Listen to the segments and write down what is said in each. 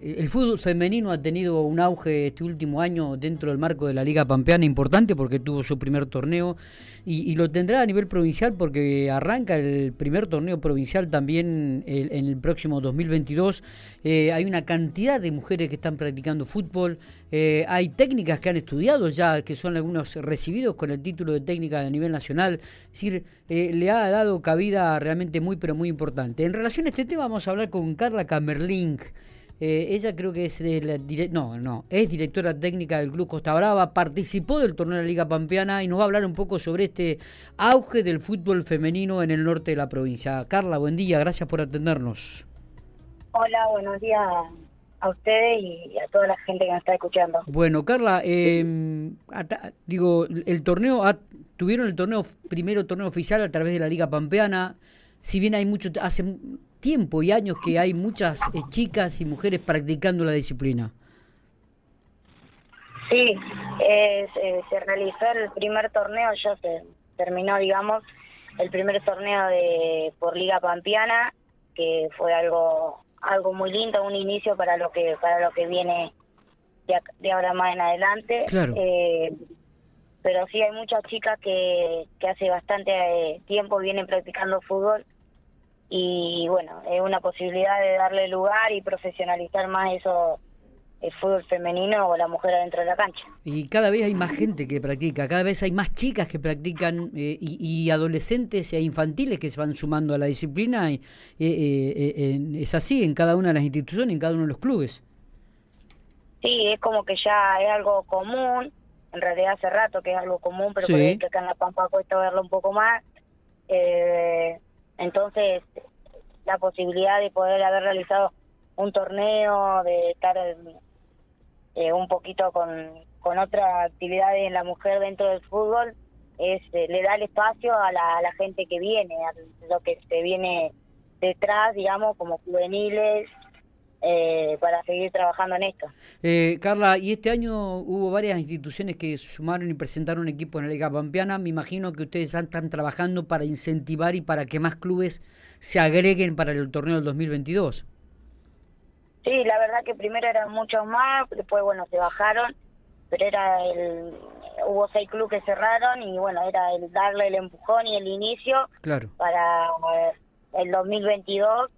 el fútbol femenino ha tenido un auge este último año dentro del marco de la Liga Pampeana importante porque tuvo su primer torneo y, lo tendrá a nivel provincial porque arranca el primer torneo provincial también en el próximo 2022. Eh, hay una cantidad de mujeres que están practicando fútbol, eh, hay técnicas que han estudiado ya, que son algunos recibidos con el título de técnica a nivel nacional. Es decir, eh, le ha dado cabida realmente muy, pero muy importante. En relación a este tema vamos a hablar con Carla Camerlink. Eh, ella creo que es de la no, no, es directora técnica del Club Costa Brava, participó del torneo de la Liga Pampeana y nos va a hablar un poco sobre este auge del fútbol femenino en el norte de la provincia. Carla, buen día, gracias por atendernos. Hola, buenos días a ustedes y a toda la gente que nos está escuchando. Bueno, Carla, eh, digo, el torneo, tuvieron el torneo, primero torneo oficial a través de la Liga Pampeana, si bien hay mucho, hace tiempo y años que hay muchas eh, chicas y mujeres practicando la disciplina. Sí, eh, se realizó el primer torneo, ya se terminó, digamos, el primer torneo de por Liga Pampeana, que fue algo algo muy lindo, un inicio para lo que para lo que viene de, ahora más en adelante. Claro. Eh, pero sí hay muchas chicas que, que hace bastante tiempo vienen practicando fútbol y bueno, es una posibilidad de darle lugar y profesionalizar más eso el fútbol femenino o la mujer adentro de la cancha. Y cada vez hay más gente que practica, cada vez hay más chicas que practican eh, y, adolescentes e infantiles que se van sumando a la disciplina. Y, eh, eh, es así en cada una de las instituciones, en cada uno de los clubes. Sí, es como que ya es algo común, en realidad hace rato que es algo común, pero que acá en La Pampa cuesta verlo un poco más. Eh, entonces, la posibilidad de poder haber realizado un torneo, de estar eh, un poquito con, con otras actividades en la mujer dentro del fútbol, es eh, le da el espacio a la, a la gente que viene, a lo que se viene detrás, digamos, como juveniles, eh, para seguir trabajando en esto. Eh, Carla, y este año hubo varias instituciones que sumaron y presentaron un equipo en la Liga Pampeana. Me imagino que ustedes están trabajando para incentivar y para que más clubes se agreguen para el torneo del 2022. Sí, la verdad que primero eran muchos más, después, bueno, se bajaron, pero era el. Hubo seis clubes que cerraron y, bueno, era el darle el empujón y el inicio claro. para el 2022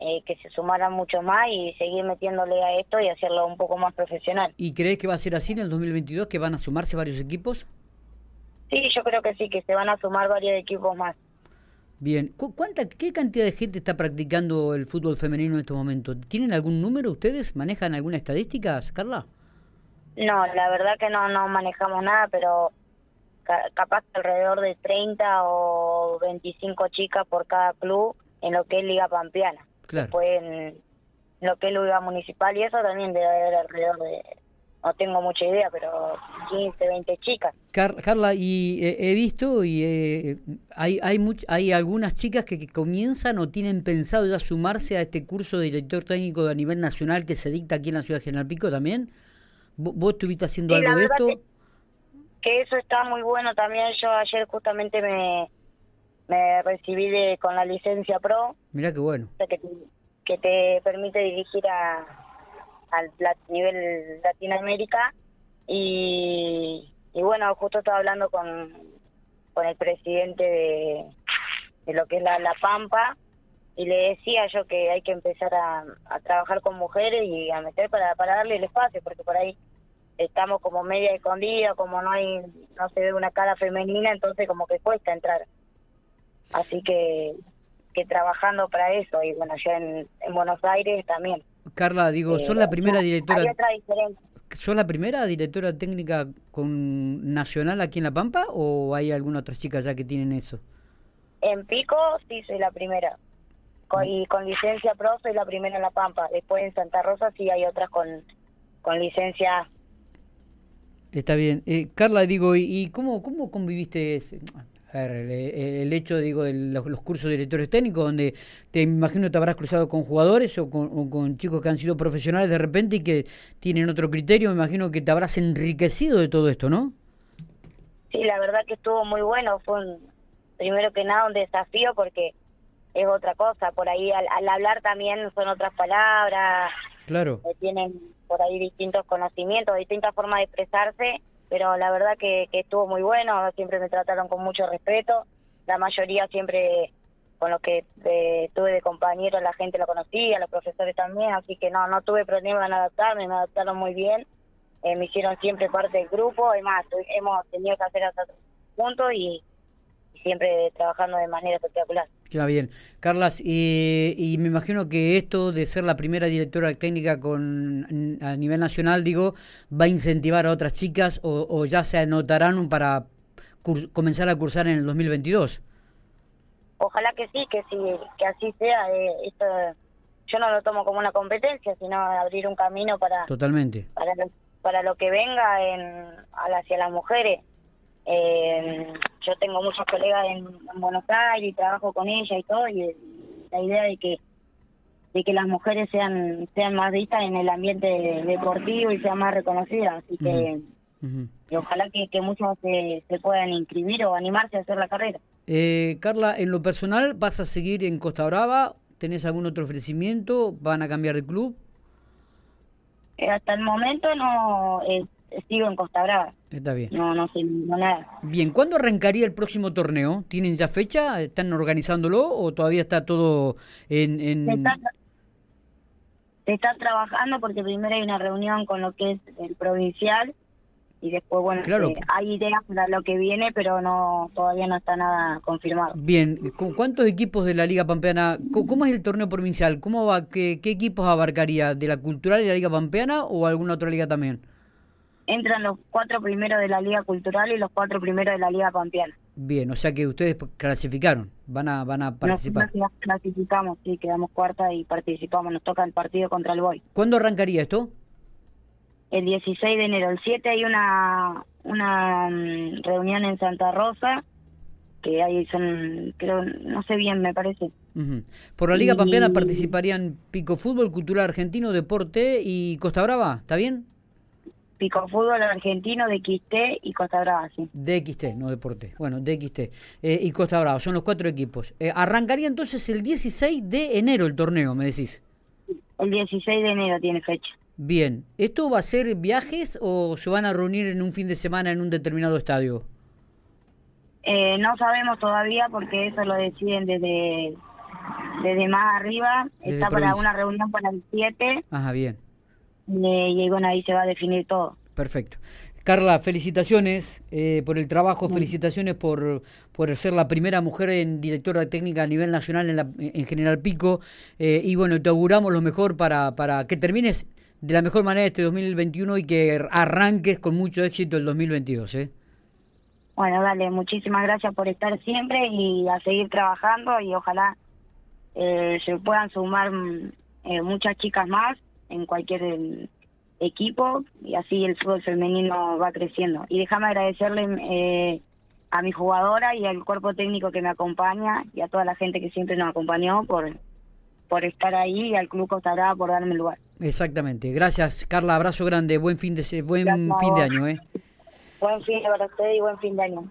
eh, que se sumaran mucho más y seguir metiéndole a esto y hacerlo un poco más profesional. ¿Y crees que va a ser así en el 2022, que van a sumarse varios equipos? Sí, yo creo que sí, que se van a sumar varios equipos más. Bien, ¿Cuánta, ¿qué cantidad de gente está practicando el fútbol femenino en este momento? ¿Tienen algún número ustedes? ¿Manejan alguna estadística, Carla? No, la verdad que no, no manejamos nada, pero capaz alrededor de 30 o 25 chicas por cada club en lo que es Liga Pampeana. Claro. en lo que es Liga Municipal y eso también debe haber alrededor de, no tengo mucha idea, pero 15, 20 chicas. Carla, y eh, he visto y eh, hay hay, hay algunas chicas que, comienzan o tienen pensado ya sumarse a este curso de director técnico a nivel nacional que se dicta aquí en la ciudad de General Pico también. ¿Vos, estuviste haciendo algo de esto? que, eso está muy bueno también. Yo ayer justamente me, me recibí de, con la licencia pro. Mira qué bueno. Que te, permite dirigir a, al nivel Latinoamérica. Y, y bueno, justo estaba hablando con, con el presidente de, de lo que es la, la Pampa y le decía yo que hay que empezar a, a trabajar con mujeres y a meter para, para darle el espacio, porque por ahí estamos como media escondida, como no hay no se ve una cara femenina, entonces como que cuesta entrar. Así que, que trabajando para eso, y bueno, ya en, Buenos Aires también. Carla, digo, ¿sos la eh, primera directora? Hay otra diferencia. ¿Sos la primera directora técnica con nacional aquí en La Pampa o hay alguna otra chica ya que tienen eso? En Pico sí soy la primera. y con licencia pro soy la primera en La Pampa. Después en Santa Rosa sí hay otras con, con licencia Está bien. Eh, Carla, digo, ¿y, cómo, cómo conviviste? El, hecho, digo, de los, cursos de directores técnicos, donde te imagino te habrás cruzado con jugadores o con, chicos que han sido profesionales de repente y que tienen otro criterio, me imagino que te habrás enriquecido de todo esto, ¿no? Sí, la verdad que estuvo muy bueno, fue primero que nada un desafío porque es otra cosa, por ahí al, hablar también son otras palabras, Claro. eh, tienen por ahí distintos conocimientos, distintas formas de expresarse, pero la verdad que, estuvo muy bueno, siempre me trataron con mucho respeto, la mayoría siempre con los que tuve de compañeros la gente lo conocía, los profesores también, así que no, no tuve problema en adaptarme, me adaptaron muy bien, eh, me hicieron siempre parte del grupo, además hemos tenido que hacer hasta juntos y, y siempre trabajando de manera espectacular. Ya bien. Carlas, y, y, me imagino que esto de ser la primera directora técnica con a nivel nacional, digo, va a incentivar a otras chicas o, o ya se anotarán para comenzar a cursar en el 2022. Ojalá que sí, que sí, que así sea. Eh, esto yo no lo tomo como una competencia, sino abrir un camino para totalmente para lo, para lo que venga en hacia las mujeres. Eh, yo tengo muchos colegas en, en, Buenos Aires y trabajo con ellas y todo y la idea de que de que las mujeres sean sean más vistas en el ambiente deportivo y sean más reconocidas. Así que uh -huh. y ojalá que, que muchos se, se, puedan inscribir o animarse a hacer la carrera. Eh, Carla en lo personal vas a seguir en Costa Brava tenés algún otro ofrecimiento van a cambiar de club eh, hasta el momento no eh, sigo en Costa Brava. Está bien. No, no sé no nada. Bien, ¿cuándo arrancaría el próximo torneo? ¿Tienen ya fecha? ¿Están organizándolo o todavía está todo en...? en... Se, está, se está trabajando porque primero hay una reunión con lo que es el provincial y después, bueno, claro. eh, hay ideas para lo que viene, pero no todavía no está nada confirmado. Bien, ¿cuántos equipos de la Liga Pampeana? ¿Cómo es el torneo provincial? ¿Cómo va? ¿Qué, qué equipos abarcaría? ¿De la Cultural y la Liga Pampeana o alguna otra liga también? Entran los cuatro primeros de la Liga Cultural y los cuatro primeros de la Liga Pampeana. Bien, o sea que ustedes clasificaron, van a van a participar. Nosotros clasificamos, sí, quedamos cuarta y participamos, nos toca el partido contra el Boy. ¿Cuándo arrancaría esto? El 16 de enero, el 7 hay una una um, reunión en Santa Rosa que ahí son, creo, no sé bien, me parece. Uh -huh. Por la Liga y... Pampeana participarían Pico Fútbol, Cultural Argentino, Deporte y Costa Brava, ¿está bien? Pico Fútbol Argentino, DXT y Costa Brava, sí. DXT, no Deporte. Bueno, DXT eh, y Costa Brava, son los cuatro equipos. Eh, arrancaría entonces el 16 de enero el torneo, me decís. El 16 de enero tiene fecha. Bien, ¿esto va a ser viajes o se van a reunir en un fin de semana en un determinado estadio? Eh, no sabemos todavía porque eso lo deciden desde, desde más arriba. Desde Está para una reunión para el 7. Ajá, bien. Y bueno, ahí se va a definir todo. Perfecto. Carla, felicitaciones eh, por el trabajo, felicitaciones por, por ser la primera mujer en directora técnica a nivel nacional en, la, en General Pico. Eh, y bueno, te auguramos lo mejor para, para que termines de la mejor manera este 2021 y que arranques con mucho éxito el 2022. ¿eh? Bueno, dale, muchísimas gracias por estar siempre y a seguir trabajando y ojalá eh, se puedan sumar eh, muchas chicas más en cualquier el, equipo y así el fútbol femenino va creciendo. Y déjame agradecerle eh, a mi jugadora y al cuerpo técnico que me acompaña y a toda la gente que siempre nos acompañó por, por estar ahí y al Club Costa Brava por darme el lugar. Exactamente. Gracias, Carla. Abrazo grande. Buen fin de, buen fin de año. ¿eh? Buen fin para usted y buen fin de año.